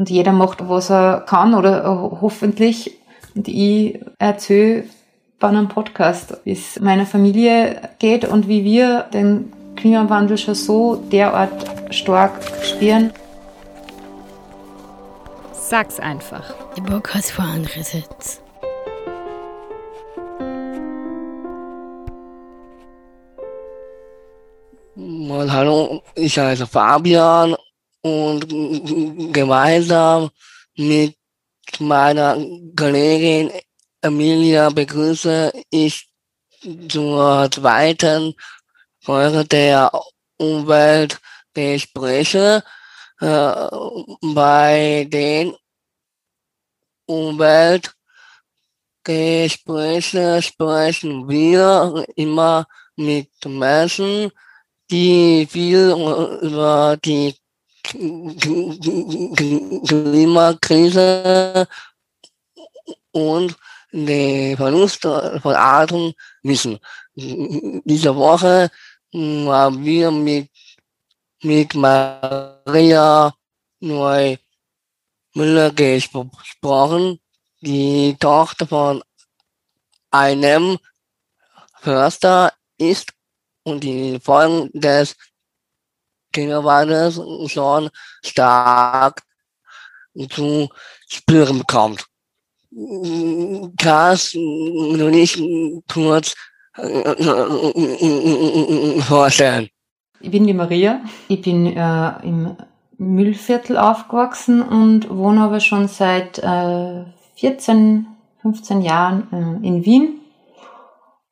Und jeder macht, was er kann oder hoffentlich. Und ich erzähle bei einem Podcast, wie es meiner Familie geht und wie wir den Klimawandel schon so derart stark spüren. Sag's einfach. Der Bock hat vor andere Sitz. Hallo, ich heiße Fabian und gemeinsam mit meiner Kollegin Emilia begrüße ich zur zweiten Folge der Umweltgespräche, äh, bei den Umweltgesprächen sprechen wir immer mit Menschen, die viel über die Klimakrise und den Verlust von Arten wissen. Diese Woche haben wir mit, mit Maria Neu Müller gesprochen, die Tochter von einem Förster ist und die Folgen des Klimawandels schon stark zu spüren bekommt. Kannst du nicht kurz vorstellen? Ich bin die Maria. Ich bin äh, im Müllviertel aufgewachsen und wohne aber schon seit äh, 14, 15 Jahren äh, in Wien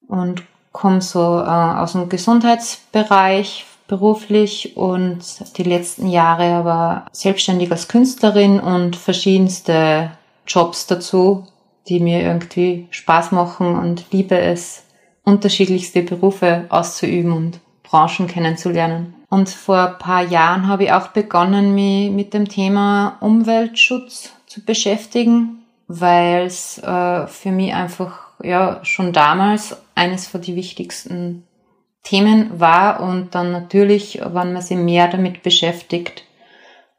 und komme so äh, aus dem Gesundheitsbereich beruflich und die letzten Jahre aber selbstständig als Künstlerin und verschiedenste Jobs dazu, die mir irgendwie Spaß machen und liebe es, unterschiedlichste Berufe auszuüben und Branchen kennenzulernen. Und vor ein paar Jahren habe ich auch begonnen, mich mit dem Thema Umweltschutz zu beschäftigen, weil es äh, für mich einfach ja schon damals eines von die wichtigsten Themen war und dann natürlich, wenn man sich mehr damit beschäftigt,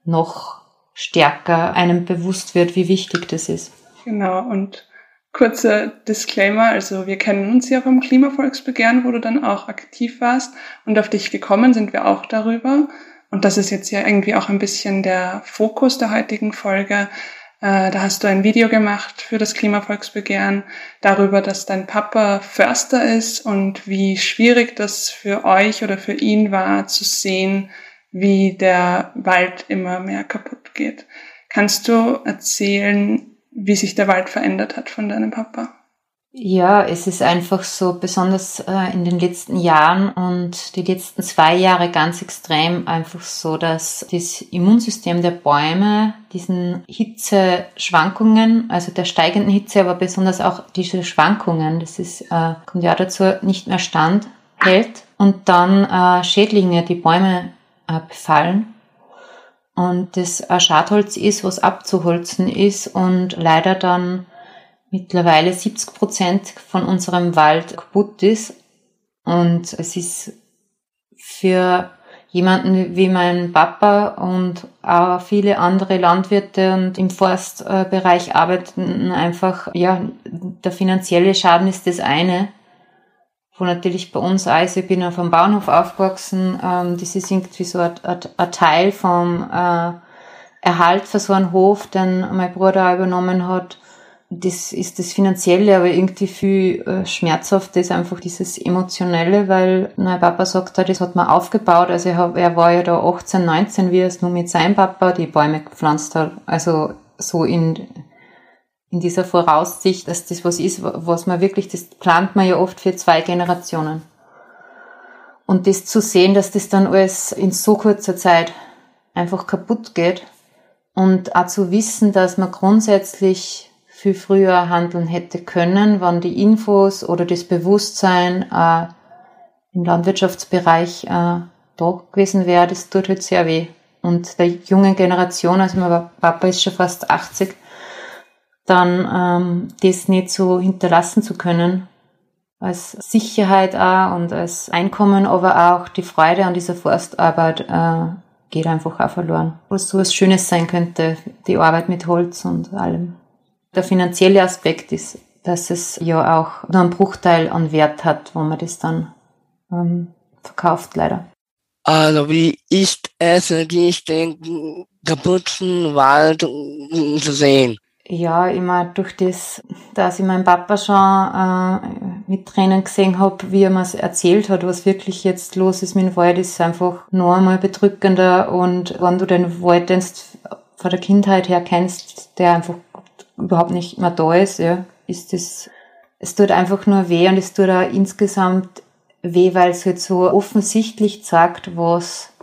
noch stärker einem bewusst wird, wie wichtig das ist. Genau, und kurzer Disclaimer, also wir kennen uns ja vom Klimavolksbegehren, wo du dann auch aktiv warst und auf dich gekommen sind wir auch darüber. Und das ist jetzt ja irgendwie auch ein bisschen der Fokus der heutigen Folge, äh, da hast du ein Video gemacht für das Klimavolksbegehren darüber, dass dein Papa Förster ist und wie schwierig das für euch oder für ihn war zu sehen, wie der Wald immer mehr kaputt geht. Kannst du erzählen, wie sich der Wald verändert hat von deinem Papa? Ja, es ist einfach so, besonders äh, in den letzten Jahren und die letzten zwei Jahre ganz extrem einfach so, dass das Immunsystem der Bäume diesen Hitzeschwankungen, also der steigenden Hitze, aber besonders auch diese Schwankungen, das ist, äh, kommt ja dazu, nicht mehr stand hält. Und dann äh, Schädlinge die Bäume befallen. Und das Schadholz ist, was abzuholzen ist und leider dann mittlerweile 70 Prozent von unserem Wald kaputt ist. Und es ist für jemanden wie mein Papa und auch viele andere Landwirte und im Forstbereich arbeiten einfach, ja, der finanzielle Schaden ist das eine. Wo natürlich bei uns auch ist, ich bin auf einem Bauernhof aufgewachsen, ähm, das ist irgendwie so ein, ein Teil vom äh, Erhalt für so einen Hof, den mein Bruder auch übernommen hat das ist das Finanzielle, aber irgendwie viel äh, schmerzhaft ist einfach dieses Emotionelle, weil mein Papa sagt, das hat man aufgebaut, also er, er war ja da 18, 19, wie er es nur mit seinem Papa die Bäume gepflanzt hat, also so in, in dieser Voraussicht, dass das was ist, was man wirklich, das plant man ja oft für zwei Generationen. Und das zu sehen, dass das dann alles in so kurzer Zeit einfach kaputt geht und auch zu wissen, dass man grundsätzlich viel früher handeln hätte können, wann die Infos oder das Bewusstsein äh, im Landwirtschaftsbereich äh, da gewesen wäre, das tut halt sehr weh. Und der jungen Generation, also mein Papa ist schon fast 80, dann ähm, das nicht so hinterlassen zu können, als Sicherheit auch und als Einkommen, aber auch die Freude an dieser Forstarbeit äh, geht einfach auch verloren. Was so was Schönes sein könnte, die Arbeit mit Holz und allem. Der finanzielle Aspekt ist, dass es ja auch nur einen Bruchteil an Wert hat, wo man das dann ähm, verkauft, leider. Also wie ist es wirklich, den kaputten Wald zu sehen? Ja, immer durch das, dass ich meinen Papa schon äh, mit Tränen gesehen habe, wie er mir erzählt hat, was wirklich jetzt los ist mit dem Wald, ist einfach noch einmal bedrückender. Und wenn du den Wald von der Kindheit her kennst, der einfach überhaupt nicht mehr da ist, ja, ist das, es tut einfach nur weh und es tut auch insgesamt weh, weil es halt so offensichtlich zeigt, was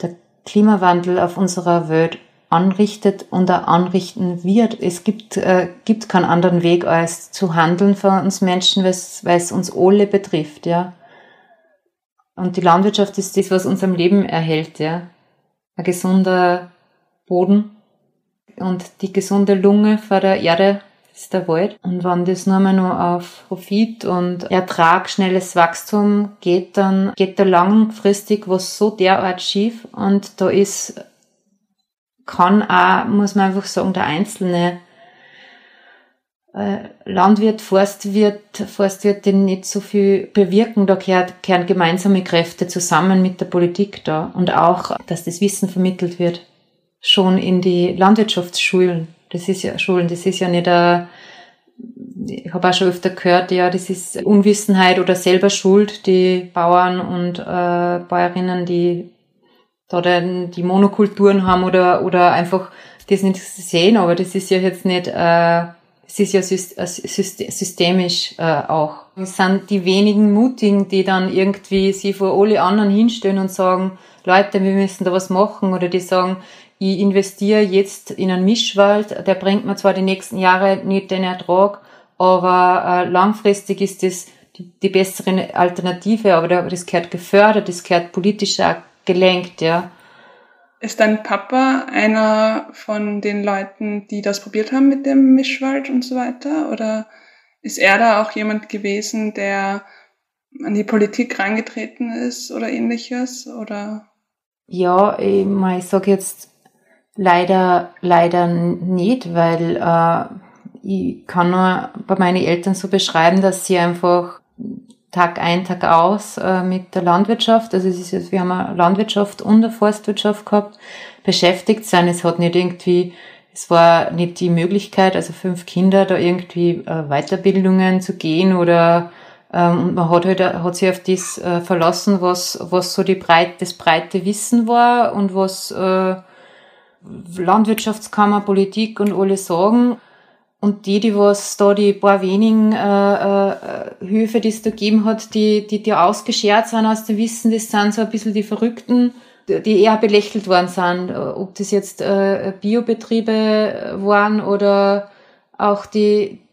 der Klimawandel auf unserer Welt anrichtet und auch anrichten wird. Es gibt, äh, gibt keinen anderen Weg, als zu handeln für uns Menschen, weil es uns alle betrifft, ja. Und die Landwirtschaft ist das, was unserem Leben erhält, ja. Ein gesunder Boden und die gesunde Lunge vor der Erde ist der Wald. Und wenn das nur mal nur auf Profit und Ertrag, schnelles Wachstum geht, dann geht da langfristig was so derart schief und da ist kann auch, muss man einfach sagen, der einzelne äh, Landwirt, Forstwirt, Forstwirt, den nicht so viel bewirken. Da kehren gemeinsame Kräfte zusammen mit der Politik da und auch, dass das Wissen vermittelt wird. Schon in die Landwirtschaftsschulen. Das ist ja Schulen, das ist ja nicht ein, ich habe auch schon öfter gehört, ja, das ist Unwissenheit oder selber Schuld, die Bauern und äh, Bäuerinnen, die da die Monokulturen haben oder, oder einfach das nicht sehen, aber das ist ja jetzt nicht, äh, es ist ja äh, systemisch äh, auch. Es sind die wenigen Mutigen, die dann irgendwie sie vor alle anderen hinstellen und sagen, Leute, wir müssen da was machen oder die sagen, ich investiere jetzt in einen Mischwald, der bringt mir zwar die nächsten Jahre nicht den Ertrag, aber äh, langfristig ist das die, die bessere Alternative, aber das gehört gefördert, das gehört politisch auch gelenkt, ja. Ist dein Papa einer von den Leuten, die das probiert haben mit dem Mischwald und so weiter? Oder ist er da auch jemand gewesen, der an die Politik reingetreten ist oder ähnliches? Oder? Ja, ich, ich sage jetzt leider, leider nicht, weil äh, ich kann nur bei meinen Eltern so beschreiben, dass sie einfach Tag ein, Tag aus äh, mit der Landwirtschaft. Also es ist jetzt, wir haben eine Landwirtschaft und eine Forstwirtschaft gehabt, beschäftigt sein. Es hat nicht irgendwie, es war nicht die Möglichkeit, also fünf Kinder da irgendwie äh, Weiterbildungen zu gehen oder ähm, und man hat halt, hat sich auf das äh, verlassen, was, was so die Breit, das breite Wissen war und was äh, Landwirtschaftskammer, Politik und alle sagen. Und die, die was da die paar wenigen äh, äh, Höfe, die es da gegeben hat, die, die, die ausgeschert sind aus dem Wissen, das sind so ein bisschen die Verrückten, die eher belächelt worden sind. Ob das jetzt äh, Biobetriebe waren oder auch die,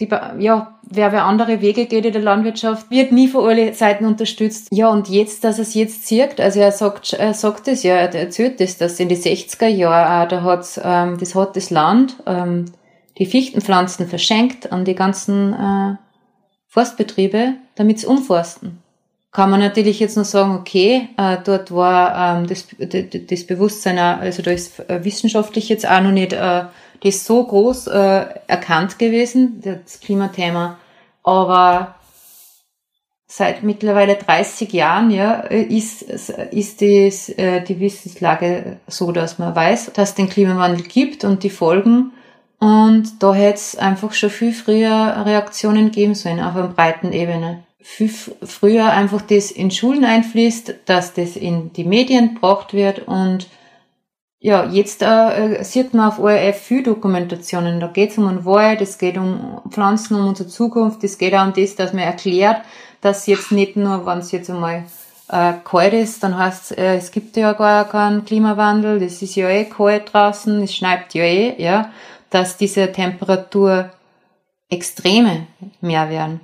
die, ja, wer, wer andere Wege geht in der Landwirtschaft, wird nie von allen Seiten unterstützt. Ja, und jetzt, dass es jetzt zirkt, also er sagt, er sagt es ja, er erzählt das, dass in die 60er Jahre, da hat ähm, das hat das Land, ähm, die Fichtenpflanzen verschenkt an die ganzen äh, Forstbetriebe, damit sie umforsten. Kann man natürlich jetzt nur sagen, okay, äh, dort war ähm, das, das Bewusstsein, also da ist äh, wissenschaftlich jetzt auch noch nicht äh, das so groß äh, erkannt gewesen, das Klimathema. Aber seit mittlerweile 30 Jahren ja, ist, ist das, äh, die Wissenslage so, dass man weiß, dass es den Klimawandel gibt und die Folgen und da hätte es einfach schon viel früher Reaktionen geben sollen auf einer breiten Ebene. Viel früher einfach das in Schulen einfließt, dass das in die Medien gebracht wird und ja, jetzt äh, sieht man auf ORF viel Dokumentationen. Da geht es um den Wald, es geht um Pflanzen, um unsere Zukunft, es geht auch um das, dass man erklärt, dass jetzt nicht nur, wenn es jetzt einmal äh, kalt ist, dann heißt äh, es gibt ja gar keinen Klimawandel, das ist ja eh kalt draußen, es schneit ja eh, ja dass diese Temperatur Extreme mehr werden.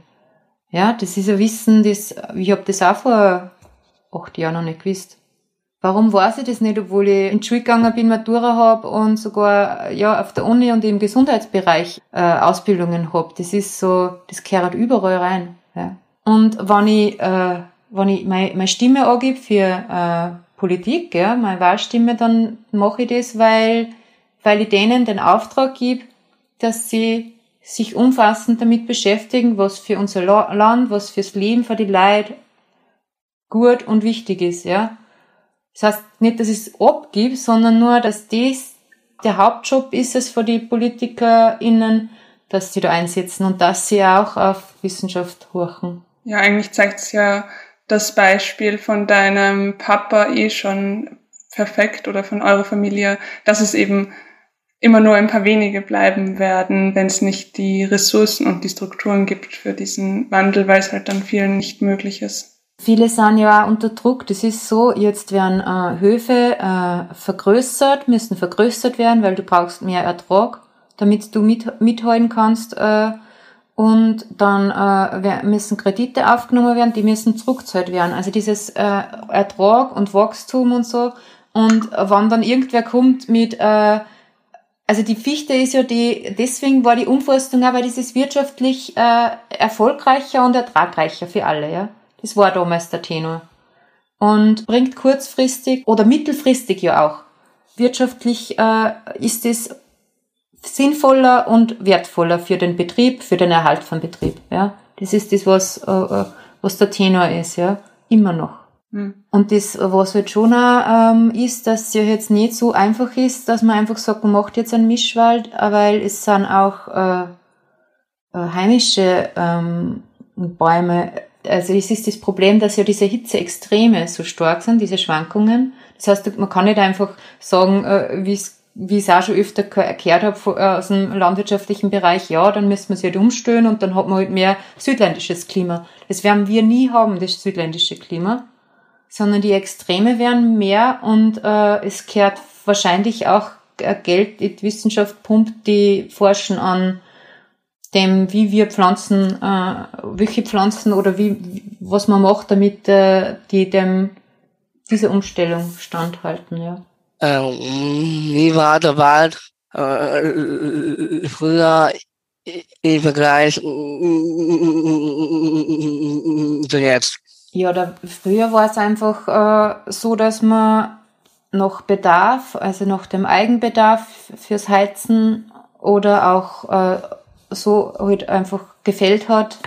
Ja, das ist ein Wissen, das, ich habe das auch vor acht Jahren noch nicht gewusst. Warum weiß ich das nicht, obwohl ich in die Schule gegangen bin, Matura habe und sogar ja auf der Uni und im Gesundheitsbereich äh, Ausbildungen habe. Das ist so, das gehört überall rein. Ja. Und wenn ich, äh, wenn ich meine, meine Stimme angebe für äh, Politik, ja, meine Wahlstimme, dann mache ich das, weil, weil ich denen den Auftrag gebe, dass sie sich umfassend damit beschäftigen, was für unser Land, was fürs Leben, für die Leute gut und wichtig ist, ja. Das heißt nicht, dass es abgib, sondern nur, dass das der Hauptjob ist es für die PolitikerInnen, dass sie da einsetzen und dass sie auch auf Wissenschaft horchen. Ja, eigentlich zeigt es ja das Beispiel von deinem Papa eh schon perfekt oder von eurer Familie, dass es eben immer nur ein paar wenige bleiben werden, wenn es nicht die Ressourcen und die Strukturen gibt für diesen Wandel, weil es halt dann vielen nicht möglich ist. Viele sind ja auch unter Druck. Das ist so, jetzt werden äh, Höfe äh, vergrößert, müssen vergrößert werden, weil du brauchst mehr Ertrag, damit du mit, mithalten kannst. Äh, und dann äh, müssen Kredite aufgenommen werden, die müssen zurückgezahlt werden. Also dieses äh, Ertrag und Wachstum und so. Und wann dann irgendwer kommt mit äh, also die Fichte ist ja die, deswegen war die Umforstung aber dieses wirtschaftlich äh, erfolgreicher und ertragreicher für alle, ja. Das war damals der Tenor. Und bringt kurzfristig oder mittelfristig ja auch. Wirtschaftlich äh, ist es sinnvoller und wertvoller für den Betrieb, für den Erhalt von Betrieb. Ja, das ist das, was äh, äh was der Tenor ist, ja, immer noch. Mhm. Und das, was halt schon auch, ähm, ist, dass es ja jetzt nicht so einfach ist, dass man einfach sagt, man macht jetzt einen Mischwald, weil es sind auch äh, äh heimische ähm, Bäume also es ist das Problem, dass ja diese Hitzeextreme so stark sind, diese Schwankungen. Das heißt, man kann nicht einfach sagen, äh, wie es wie ich es auch schon öfter erklärt habe äh, aus dem landwirtschaftlichen Bereich, ja, dann müssen wir sich halt umstellen und dann hat man halt mehr südländisches Klima. Das werden wir nie haben, das südländische Klima, sondern die Extreme werden mehr und äh, es kehrt wahrscheinlich auch äh, Geld die Wissenschaft pumpt, die forschen an dem, wie wir Pflanzen, äh, welche Pflanzen oder wie, was man macht, damit äh, die dem diese Umstellung standhalten, ja. Ähm, wie war der Wald äh, früher im Vergleich zu jetzt? Ja, da, früher war es einfach äh, so, dass man noch Bedarf, also nach dem Eigenbedarf fürs Heizen oder auch äh, so halt einfach gefällt hat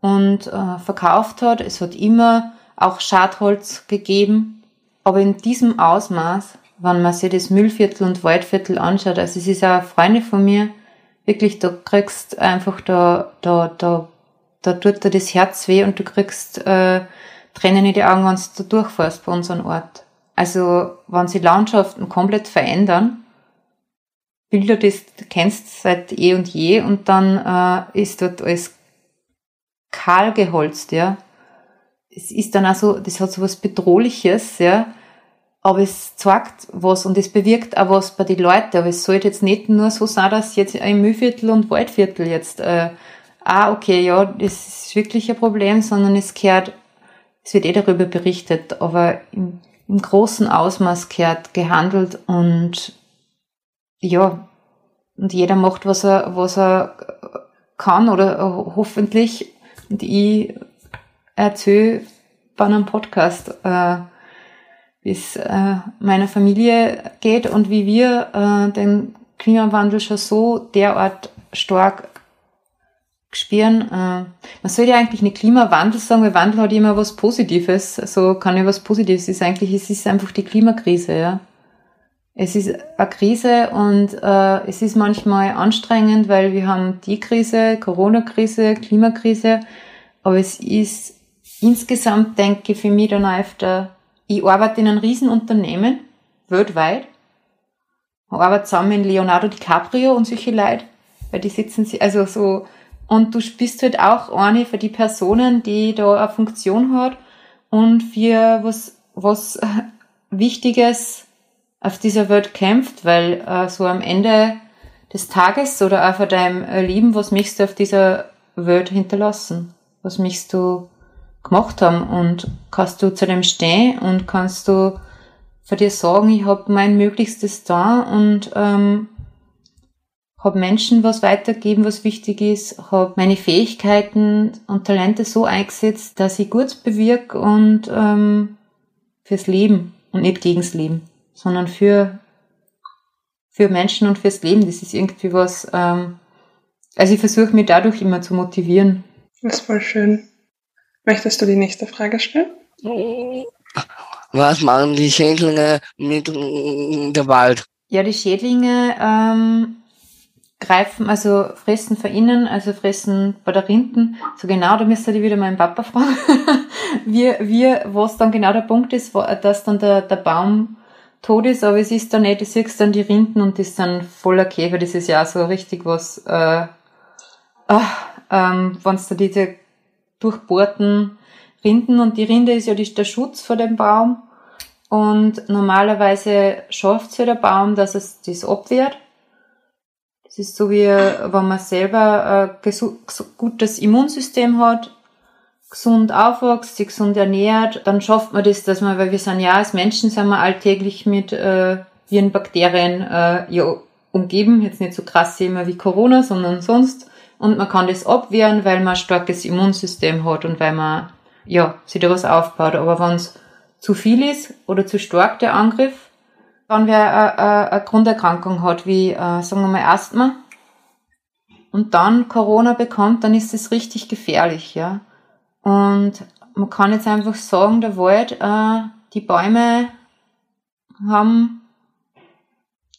und äh, verkauft hat. Es hat immer auch Schadholz gegeben, aber in diesem Ausmaß, wenn man sich das Müllviertel und Waldviertel anschaut, also es ist auch Freunde von mir, wirklich, da kriegst einfach da, da, da, da tut dir das Herz weh und du kriegst äh, Tränen in die Augen, wenn du da durchfährst bei unserem Ort. Also, wenn sich Landschaften komplett verändern, Bilder, das du kennst seit eh und je und dann äh, ist dort alles kahl geholzt, ja. Es ist dann also, das hat so was Bedrohliches, ja. Aber es zeigt was und es bewirkt auch was bei den Leuten. Aber es sollte jetzt nicht nur so sein, dass jetzt im Mühlviertel und Waldviertel jetzt, äh, ah, okay, ja, das ist wirklich ein Problem, sondern es kehrt, es wird eh darüber berichtet, aber im, im großen Ausmaß kehrt gehandelt und ja, und jeder macht, was er, was er kann oder hoffentlich. Und ich erzähle bei einem Podcast, äh, wie es äh, meiner Familie geht und wie wir äh, den Klimawandel schon so derart stark spüren. Äh, man sollte ja eigentlich nicht Klimawandel sagen, weil Wandel hat immer was Positives. So kann ja was Positives. Es ist eigentlich, es ist einfach die Klimakrise, ja. Es ist eine Krise und äh, es ist manchmal anstrengend, weil wir haben die Krise, Corona-Krise, Klimakrise, aber es ist insgesamt, denke ich, für mich dann öfter, ich arbeite in einem Riesenunternehmen, weltweit, ich arbeite zusammen mit Leonardo DiCaprio und solche Leute, weil die sitzen, also so, und du bist halt auch eine für die Personen, die da eine Funktion hat und für was, was Wichtiges auf dieser Welt kämpft, weil äh, so am Ende des Tages oder auch von deinem äh, Leben, was möchtest du auf dieser Welt hinterlassen? Was möchtest du gemacht haben? Und kannst du zu dem stehen und kannst du für dir sagen, ich habe mein Möglichstes da und ähm, habe Menschen was weitergeben, was wichtig ist, habe meine Fähigkeiten und Talente so eingesetzt, dass ich gut bewirke und ähm, fürs Leben und nicht gegens Leben, sondern für, für Menschen und fürs Leben. Das ist irgendwie was, ähm, also ich versuche mich dadurch immer zu motivieren. Das ist voll schön. Möchtest du die nächste Frage stellen? Was machen die Schädlinge mit dem Wald? Ja, die Schädlinge ähm, greifen, also fressen von innen, also fressen bei der Rinden. So genau, da müsste ich wieder meinen Papa fragen, wie, wie, was dann genau der Punkt ist, dass dann der, der Baum tot ist, aber es ist dann nicht, du siehst dann die Rinden und das ist dann voller Käfer, das ist ja auch so richtig was, äh, ach, ähm, wenn da diese durchbohrten Rinden und die Rinde ist ja die, der Schutz vor dem Baum. Und normalerweise schafft ja der Baum, dass es das abwehrt. Es ist so wie, wenn man selber ein gutes Immunsystem hat, gesund aufwächst, sich gesund ernährt, dann schafft man das, dass man, weil wir sind ja als Menschen, sind wir alltäglich mit äh, Viren, Bakterien äh, ja, umgeben, jetzt nicht so krass Thema wie Corona, sondern sonst. Und man kann das abwehren, weil man ein starkes Immunsystem hat und weil man ja, sich da was aufbaut. Aber wenn es zu viel ist oder zu stark der Angriff, wenn wer äh, äh, eine Grunderkrankung hat, wie, äh, sagen wir mal, Asthma, und dann Corona bekommt, dann ist das richtig gefährlich, ja. Und man kann jetzt einfach sagen, der Wald, äh, die Bäume haben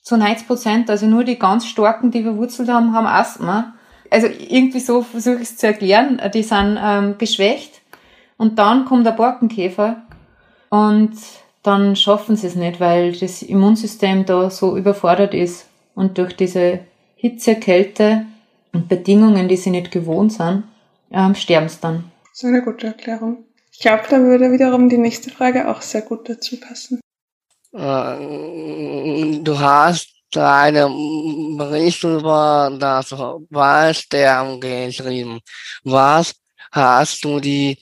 zu 90 Prozent, also nur die ganz starken, die verwurzelt haben, haben Asthma. Also irgendwie so versuche ich es zu erklären, die sind ähm, geschwächt. Und dann kommt der Borkenkäfer und dann schaffen sie es nicht, weil das Immunsystem da so überfordert ist und durch diese Hitze, Kälte und Bedingungen, die sie nicht gewohnt sind, ähm, sterben sie dann. So eine gute Erklärung. Ich glaube, da würde wiederum die nächste Frage auch sehr gut dazu passen. Äh, du hast einen Bericht über das Wahlsterben geschrieben. Was hast du die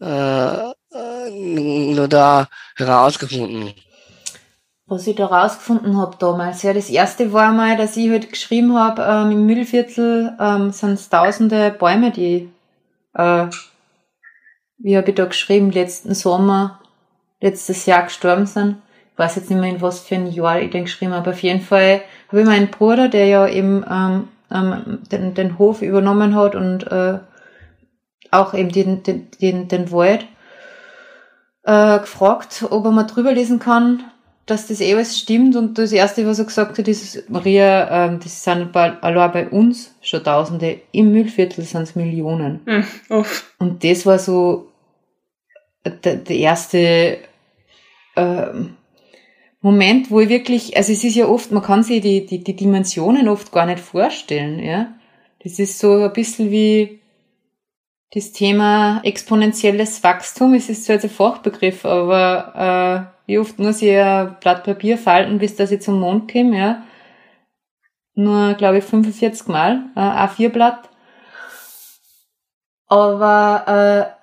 äh, nur da herausgefunden? Was ich da herausgefunden habe damals, ja, das erste war mal, dass ich halt geschrieben habe, ähm, im Müllviertel ähm, sind es tausende Bäume, die, äh, wie habe ich da geschrieben, letzten Sommer, letztes Jahr gestorben sind. Ich weiß jetzt nicht mehr, in was für ein Jahr ich den geschrieben habe. Auf jeden Fall habe ich meinen Bruder, der ja eben ähm, ähm, den, den Hof übernommen hat und äh, auch eben den, den, den, den Wald, äh, gefragt, ob er mal drüber lesen kann, dass das eh alles stimmt. Und das Erste, was er gesagt hat, ist, Maria, ähm, das sind allein bei uns schon Tausende, im Müllviertel sind es Millionen. Mhm. Und das war so der, der erste ähm, Moment, wo ich wirklich, also es ist ja oft, man kann sich die, die, die Dimensionen oft gar nicht vorstellen, ja. Das ist so ein bisschen wie, das Thema exponentielles Wachstum, es ist zwar jetzt ein Fachbegriff, aber äh, wie oft muss ich ein Blatt Papier falten, bis dass ich zum Mond komme, ja? Nur, glaube ich, 45 Mal, äh, A4-Blatt. Aber äh,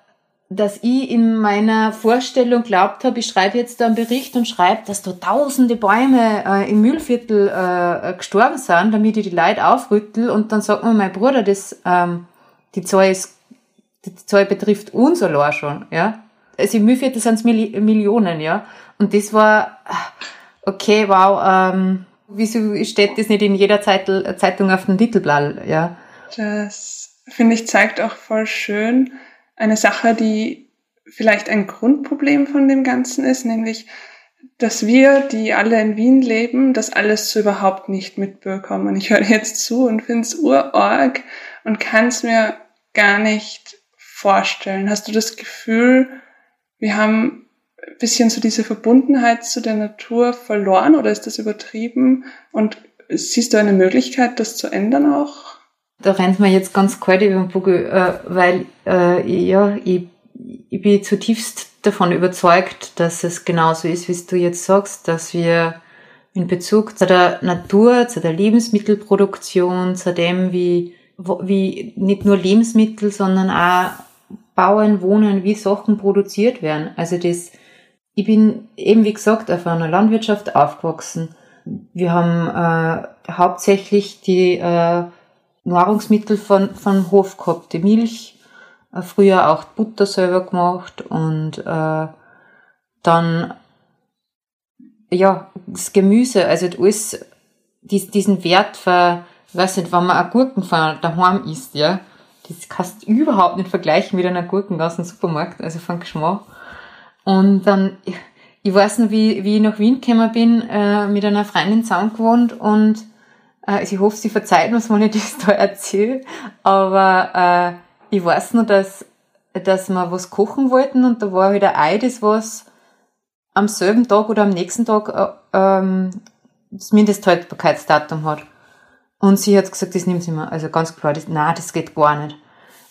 dass ich in meiner Vorstellung glaubt habe, ich schreibe jetzt da einen Bericht und schreibe, dass da tausende Bäume äh, im Müllviertel äh, gestorben sind, damit ich die Leute aufrüttel und dann sagt mir mein Bruder, das, ähm, die Zahl ist die Zahl betrifft uns allein schon, ja. Also im Müllviertel sind es Milli Millionen, ja. Und das war, okay, wow, ähm, wieso steht das nicht in jeder Zeitung auf dem Titelblatt, ja. Das, finde ich, zeigt auch voll schön eine Sache, die vielleicht ein Grundproblem von dem Ganzen ist, nämlich, dass wir, die alle in Wien leben, das alles so überhaupt nicht mitbekommen. Ich höre jetzt zu und finde es urorg und kann es mir gar nicht vorstellen? Hast du das Gefühl, wir haben ein bisschen so diese Verbundenheit zu der Natur verloren oder ist das übertrieben? Und siehst du eine Möglichkeit, das zu ändern auch? Da rennt man jetzt ganz kalt über den Buckel, äh, weil äh, ja, ich, ich bin zutiefst davon überzeugt, dass es genauso ist, wie du jetzt sagst, dass wir in Bezug zu der Natur, zu der Lebensmittelproduktion, zu dem, wie, wie nicht nur Lebensmittel, sondern auch bauen, wohnen, wie Sachen produziert werden. Also das, ich bin eben wie gesagt auf einer Landwirtschaft aufgewachsen. Wir haben äh, hauptsächlich die äh, Nahrungsmittel von, von Hof gehabt, die Milch, äh, früher auch Butter selber gemacht und äh, dann ja, das Gemüse, also alles, diesen Wert für, weiß nicht, wenn man eine Gurken von daheim isst, ja, das kannst du überhaupt nicht vergleichen mit einer Gurken aus dem Supermarkt, also von Geschmack. Und dann, ich, ich weiß noch, wie, wie ich nach Wien gekommen bin, äh, mit einer Freundin zusammen gewohnt und also ich hoffe, sie verzeiht mir, wenn ich das da erzähle, aber äh, ich weiß noch, dass, dass wir was kochen wollten und da war wieder halt ein Ei, das was am selben Tag oder am nächsten Tag äh, ähm, das Mindesthaltbarkeitsdatum hat. Und sie hat gesagt, das nimmt sie mir. Also ganz klar, das, nein, das geht gar nicht.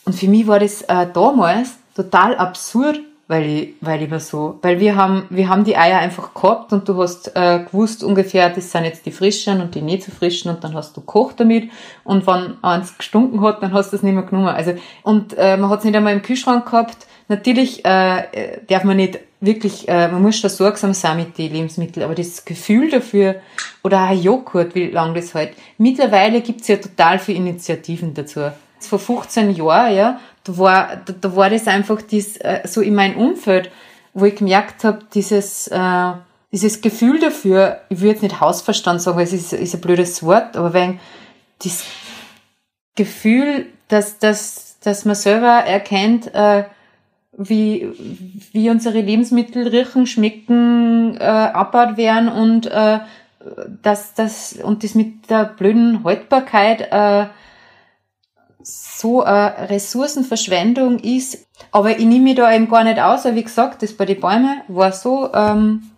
Und für mich war das äh, damals total absurd, weil weil war so, weil wir haben, wir haben die Eier einfach gehabt und du hast äh, gewusst ungefähr, das sind jetzt die frischen und die nicht so frischen und dann hast du gekocht damit und wenn eins gestunken hat, dann hast du es nicht mehr genommen. Also, und äh, man hat es nicht einmal im Kühlschrank gehabt. Natürlich äh, darf man nicht wirklich, äh, man muss da sorgsam sein mit den Lebensmitteln, aber das Gefühl dafür, oder auch Joghurt, wie lange das halt. Mittlerweile gibt's ja total viele Initiativen dazu. Vor 15 Jahren, ja, da war, da, da war das einfach dies, äh, so in meinem Umfeld, wo ich gemerkt habe, dieses, äh, dieses Gefühl dafür, ich würde nicht Hausverstand sagen, weil es ist, ist ein blödes Wort, aber wenn das Gefühl, dass, dass, dass man selber erkennt, äh, wie, wie unsere Lebensmittel riechen, schmecken, äh, abbaut werden und äh, dass das und das mit der blöden Haltbarkeit äh, so eine Ressourcenverschwendung ist. Aber ich nehme mich da eben gar nicht aus, weil wie gesagt, das bei den Bäumen war so, ähm,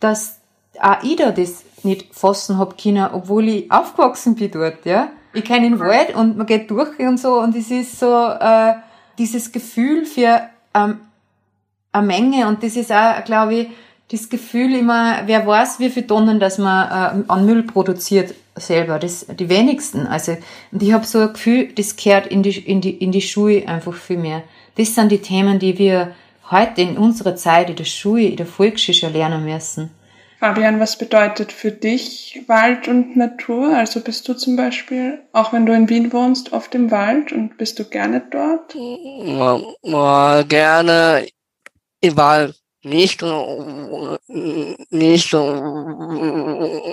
dass auch ich da das nicht fassen hab können, obwohl ich aufgewachsen bin dort, ja. Ich kenne den Wald und man geht durch und so und es ist so äh, dieses Gefühl für ähm, eine Menge und das ist auch, glaube ich, das Gefühl immer, wer weiß, wie viele Tonnen das man äh, an Müll produziert selber, das die wenigsten. Also und ich habe so ein Gefühl, das kehrt in die in die in die Schule einfach viel mehr. Das sind die Themen, die wir heute in unserer Zeit in der Schule, in der Volksschule lernen müssen. Fabian, was bedeutet für dich Wald und Natur? Also bist du zum Beispiel, auch wenn du in Wien wohnst, oft im Wald und bist du gerne dort? Ja, gerne im Wald nicht, nicht,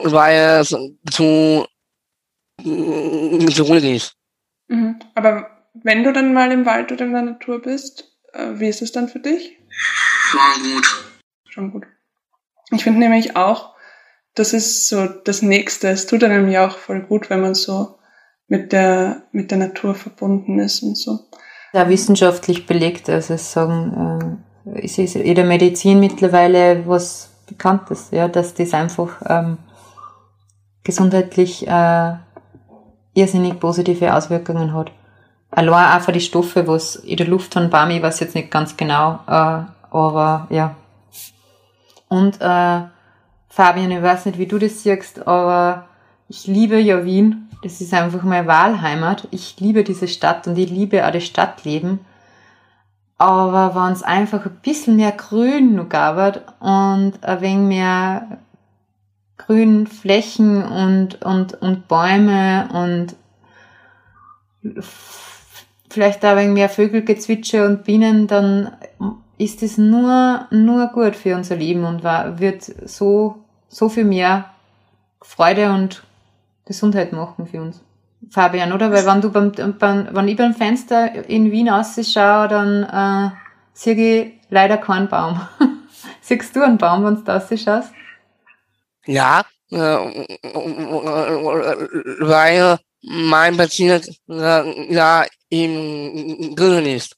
weil es zu, zu ruhig ist. Mhm. Aber wenn du dann mal im Wald oder in der Natur bist, äh, wie ist es dann für dich? Schon gut. Schon gut. Ich finde nämlich auch, das ist so das Nächste. Es tut einem ja auch voll gut, wenn man so mit der, mit der Natur verbunden ist und so. Ja, wissenschaftlich belegt, also es sagen, äh, es ist in der Medizin mittlerweile was Bekanntes, ja, dass das einfach ähm, gesundheitlich äh, irrsinnig positive Auswirkungen hat. Allein auch für die Stoffe, was in der Luft von Bami, ich weiß jetzt nicht ganz genau, äh, aber ja, und äh, Fabian, ich weiß nicht, wie du das siehst, aber ich liebe ja Wien. Das ist einfach meine Wahlheimat. Ich liebe diese Stadt und ich liebe auch das Stadtleben. Aber wenn es einfach ein bisschen mehr Grün noch gab und ein wenig mehr grün Flächen und, und, und Bäume und vielleicht auch ein wenig mehr Vögelgezwitscher und Bienen, dann ist es nur, nur gut für unser Leben und wird so, so viel mehr Freude und Gesundheit machen für uns. Fabian, oder? Weil wenn du beim, beim wenn ich beim Fenster in Wien ausschaue, dann äh, sehe ich leider keinen Baum. Siehst du einen Baum, wenn du ausschaust? Ja, äh, weil mein Bezirk äh, ja im Grün ist.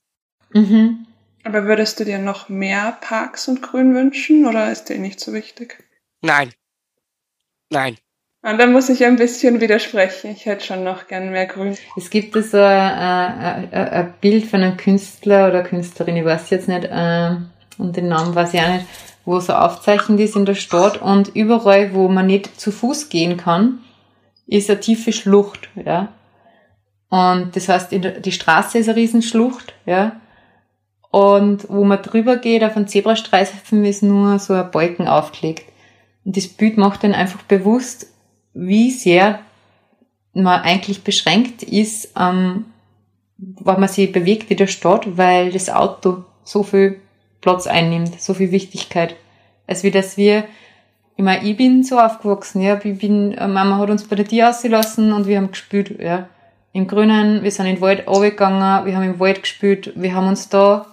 Mhm. Aber würdest du dir noch mehr Parks und Grün wünschen oder ist dir nicht so wichtig? Nein. Nein. Und da muss ich ein bisschen widersprechen. Ich hätte schon noch gern mehr Grün. Es gibt so ein, ein, ein Bild von einem Künstler oder Künstlerin, ich weiß jetzt nicht, äh, und den Namen weiß ich auch nicht, wo so aufzeichnet ist in der Stadt und überall, wo man nicht zu Fuß gehen kann, ist eine tiefe Schlucht, ja. Und das heißt, die Straße ist eine Riesenschlucht, ja. Und wo man drüber geht, auf einen Zebrastreifen ist nur so ein Balken aufgelegt. Und das Bild macht dann einfach bewusst, wie sehr man eigentlich beschränkt ist, ähm, wenn man sich bewegt in der Stadt, weil das Auto so viel Platz einnimmt, so viel Wichtigkeit. Als wie dass wir Ich meine, ich bin so aufgewachsen, ja. Ich bin, äh, Mama hat uns bei der Tier ausgelassen und wir haben gespielt, ja. Im Grünen, wir sind in den Wald runtergegangen, wir haben im Wald gespielt, wir haben uns da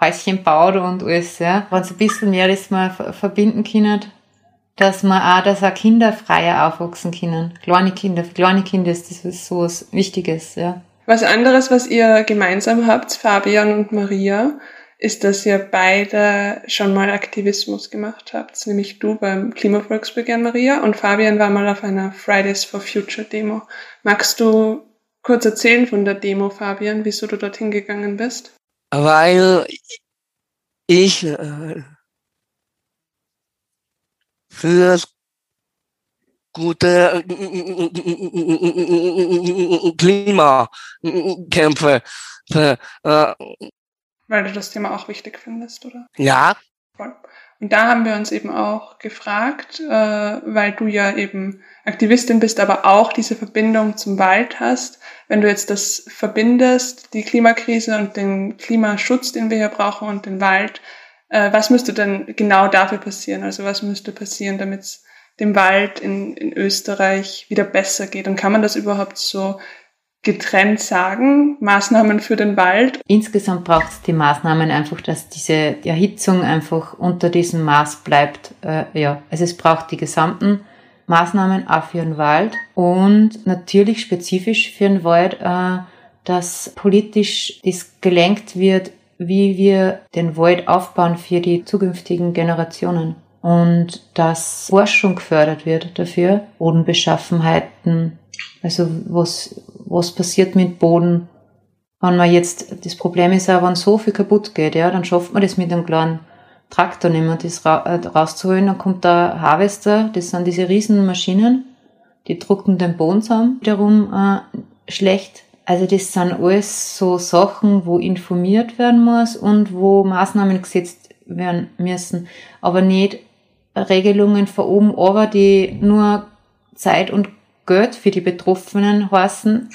Häuschen gebaut und alles, ja. Wenn es ein bisschen mehr das mal verbinden können, dass man auch, dass auch Kinder freier aufwachsen können. Kleine Kinder, für kleine Kinder ist das so was Wichtiges, ja. Was anderes, was ihr gemeinsam habt, Fabian und Maria, ist, dass ihr beide schon mal Aktivismus gemacht habt, nämlich du beim Klimavolksbegehren Maria und Fabian war mal auf einer Fridays for Future Demo. Magst du kurz erzählen von der Demo, Fabian, wieso du dorthin gegangen bist? Weil ich äh, für das gute Klima kämpfe. Äh, weil du das Thema auch wichtig findest, oder? Ja. Und da haben wir uns eben auch gefragt, äh, weil du ja eben Aktivistin bist, aber auch diese Verbindung zum Wald hast. Wenn du jetzt das verbindest, die Klimakrise und den Klimaschutz, den wir hier brauchen und den Wald, äh, was müsste denn genau dafür passieren? Also was müsste passieren, damit es dem Wald in, in Österreich wieder besser geht? Und kann man das überhaupt so getrennt sagen, Maßnahmen für den Wald. Insgesamt braucht es die Maßnahmen einfach, dass diese Erhitzung einfach unter diesem Maß bleibt. Äh, ja, also es braucht die gesamten Maßnahmen auch für den Wald und natürlich spezifisch für den Wald, äh, dass politisch das gelenkt wird, wie wir den Wald aufbauen für die zukünftigen Generationen und dass Forschung gefördert wird dafür, Bodenbeschaffenheiten, also was, was passiert mit Boden, wenn man jetzt, das Problem ist auch, wenn so viel kaputt geht, ja, dann schafft man das mit einem kleinen Traktor nicht mehr, das ra äh, rauszuholen, dann kommt der Harvester, das sind diese riesen Maschinen, die drucken den Boden zusammen, wiederum äh, schlecht. Also das sind alles so Sachen, wo informiert werden muss und wo Maßnahmen gesetzt werden müssen, aber nicht Regelungen von oben aber, die nur Zeit und Geld für die Betroffenen heißen,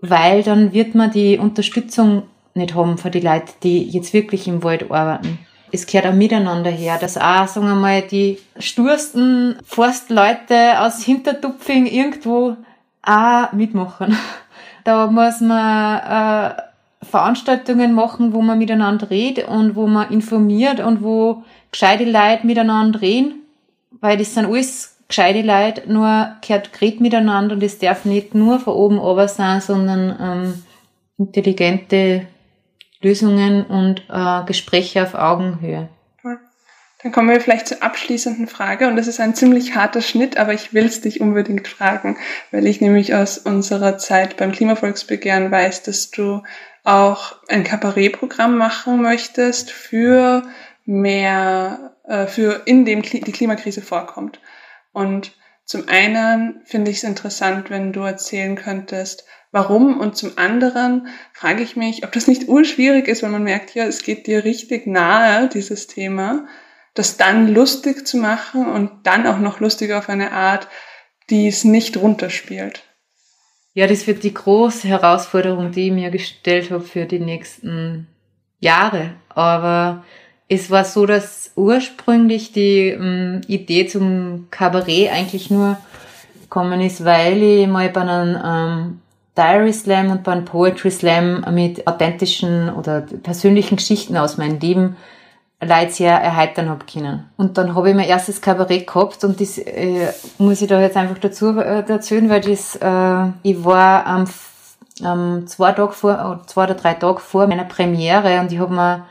weil dann wird man die Unterstützung nicht haben für die Leute, die jetzt wirklich im Wald arbeiten. Es gehört auch miteinander her, dass auch, sagen wir mal, die stursten Forstleute aus Hintertupfing irgendwo auch mitmachen. Da muss man äh, Veranstaltungen machen, wo man miteinander redet und wo man informiert und wo gescheite Leute miteinander reden, weil das sind alles gescheite Leute, nur gehört geredet miteinander und das darf nicht nur von oben runter sein, sondern ähm, intelligente Lösungen und äh, Gespräche auf Augenhöhe. Dann kommen wir vielleicht zur abschließenden Frage und das ist ein ziemlich harter Schnitt, aber ich will es dich unbedingt fragen, weil ich nämlich aus unserer Zeit beim Klimavolksbegehren weiß, dass du auch ein Kabarettprogramm machen möchtest für mehr, äh, für in dem Kli die Klimakrise vorkommt. Und zum einen finde ich es interessant, wenn du erzählen könntest, warum und zum anderen frage ich mich, ob das nicht urschwierig ist, wenn man merkt, ja, es geht dir richtig nahe, dieses Thema, das dann lustig zu machen und dann auch noch lustig auf eine Art, die es nicht runterspielt. Ja, das wird die große Herausforderung, die ich mir gestellt habe für die nächsten Jahre. Aber es war so, dass ursprünglich die ähm, Idee zum Kabarett eigentlich nur gekommen ist, weil ich mal bei einem ähm, Diary Slam und bei einem Poetry Slam mit authentischen oder persönlichen Geschichten aus meinem Leben Leute sehr erheitern hab können. Und dann habe ich mein erstes Kabarett gehabt und das äh, muss ich da jetzt einfach dazu äh, erzählen, weil das, äh, ich war am, am zwei Tage vor, zwei oder drei Tage vor meiner Premiere und ich habe mir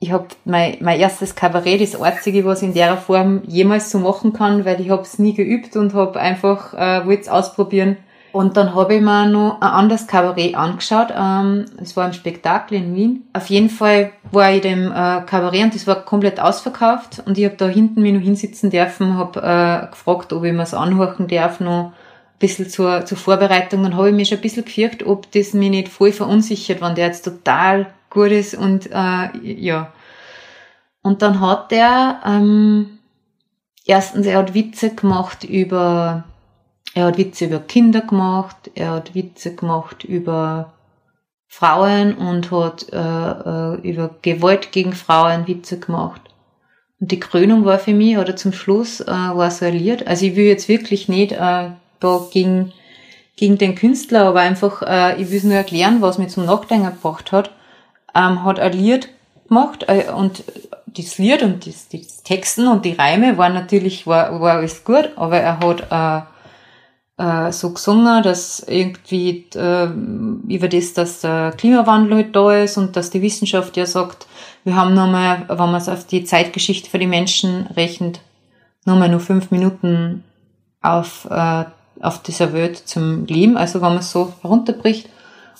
ich habe mein, mein erstes Kabarett, das einzige, was ich in der Form jemals so machen kann, weil ich habe es nie geübt und habe einfach äh, wollte es ausprobieren. Und dann habe ich mir noch ein anderes Kabarett angeschaut. Ähm, es war ein Spektakel in Wien. Auf jeden Fall war ich dem äh, Kabarett und das war komplett ausverkauft. Und ich habe da hinten mich noch hinsitzen dürfen, habe äh, gefragt, ob ich mir es anhören darf, noch ein bisschen zur, zur Vorbereitung. Dann habe ich mir schon ein bisschen gefürchtet, ob das mich nicht voll verunsichert, wenn der jetzt total gut ist und äh, ja. Und dann hat er ähm, erstens, er hat Witze gemacht über, er hat Witze über Kinder gemacht, er hat Witze gemacht über Frauen und hat äh, äh, über Gewalt gegen Frauen Witze gemacht. Und die Krönung war für mich, oder zum Schluss, äh, war so ein Lied. Also ich will jetzt wirklich nicht äh, da gegen, gegen den Künstler, aber einfach, äh, ich will nur erklären, was mich zum Nachdenken gebracht hat. Ähm, hat ein Lied gemacht äh, und das Lied und die Texten und die Reime waren natürlich, war, war alles gut, aber er hat äh, äh, so gesungen, dass irgendwie äh, über das, dass der Klimawandel halt da ist und dass die Wissenschaft ja sagt, wir haben nochmal, wenn man es auf die Zeitgeschichte für die Menschen rechnet, nochmal nur fünf Minuten auf, äh, auf dieser Welt zum Leben. Also wenn man es so herunterbricht.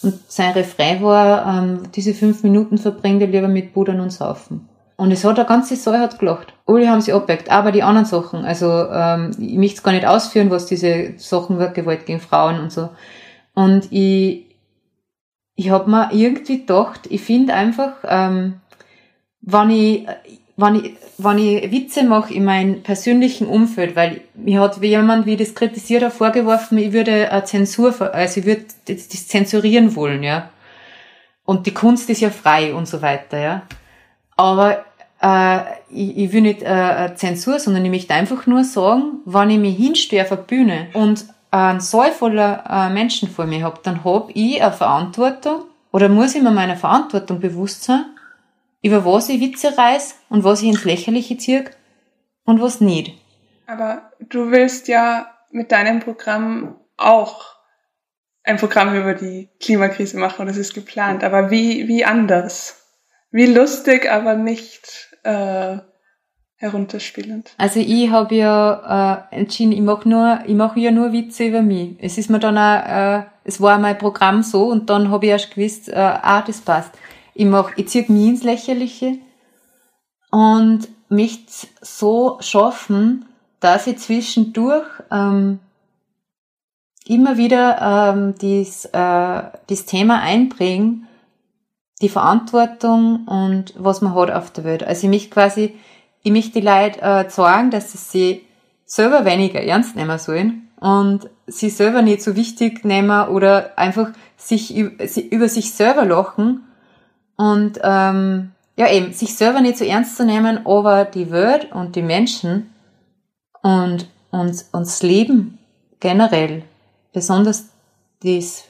Und sein Refrain war, ähm, diese fünf Minuten verbringt er lieber mit Budern und Saufen. Und es hat, der ganze Saal hat gelacht. Alle haben sie abgeweckt, aber die anderen Sachen. Also ähm, ich möchte es gar nicht ausführen, was diese Sachen wird, Gewalt gegen Frauen und so. Und ich, ich habe mir irgendwie gedacht, ich finde einfach, ähm, wenn ich, wenn ich, wenn ich Witze mache in meinem persönlichen Umfeld, weil mir hat jemand, wie das kritisiert hat, vorgeworfen, ich würde eine Zensur, also ich würde das zensurieren wollen, ja. Und die Kunst ist ja frei und so weiter, ja. Aber äh, ich, ich will nicht äh, Zensur, sondern ich möchte einfach nur sagen, wenn ich mich hinstehe auf der Bühne und einen Saal voller äh, Menschen vor mir habe, dann habe ich eine Verantwortung oder muss ich mir meiner Verantwortung bewusst sein, über was ich Witze reiß und was ich ins Lächerliche ziehe und was nicht. Aber du willst ja mit deinem Programm auch ein Programm über die Klimakrise machen und das ist geplant. Aber wie, wie anders? Wie lustig, aber nicht äh, herunterspielend. Also ich habe ja äh, entschieden, ich mache nur, ich mache ja nur Witze über mich. Es ist mir dann auch, äh, es war mein Programm so und dann habe ich erst gewusst, äh, ah, das passt. Ich mach, ich ziehe mich ins Lächerliche und möchte so schaffen, dass ich zwischendurch ähm, immer wieder ähm, dies, äh, das Thema einbringen, die Verantwortung und was man hat auf der Welt. Also ich möchte quasi, ich möchte die Leute äh, sagen, dass sie sich selber weniger ernst nehmen sollen und sie selber nicht so wichtig nehmen oder einfach sich über sich selber lachen und ähm, ja eben, sich selber nicht so ernst zu nehmen, aber die Welt und die Menschen und uns, uns Leben generell, besonders das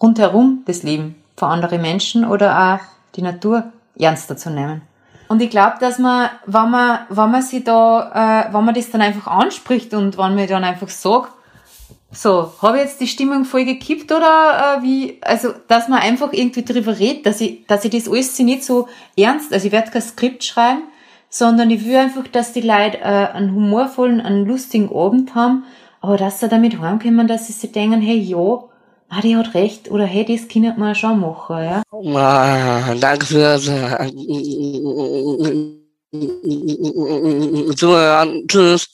rundherum das Leben von anderen Menschen oder auch die Natur ernster zu nehmen. Und ich glaube, dass man, wenn man, wenn man sich da, äh, wenn man das dann einfach anspricht und wenn man dann einfach sagt, so, habe ich jetzt die Stimmung voll gekippt oder äh, wie, also, dass man einfach irgendwie drüber redet, dass ich, dass ich das alles nicht so ernst, also ich werde kein Skript schreiben, sondern ich will einfach, dass die Leute äh, einen humorvollen, einen lustigen Abend haben, aber dass sie damit heimkommen, dass sie sich denken, hey, ja, ah, die hat recht, oder hey, das können wir schon machen, ja. Ah, danke für das Zuhören. Tschüss.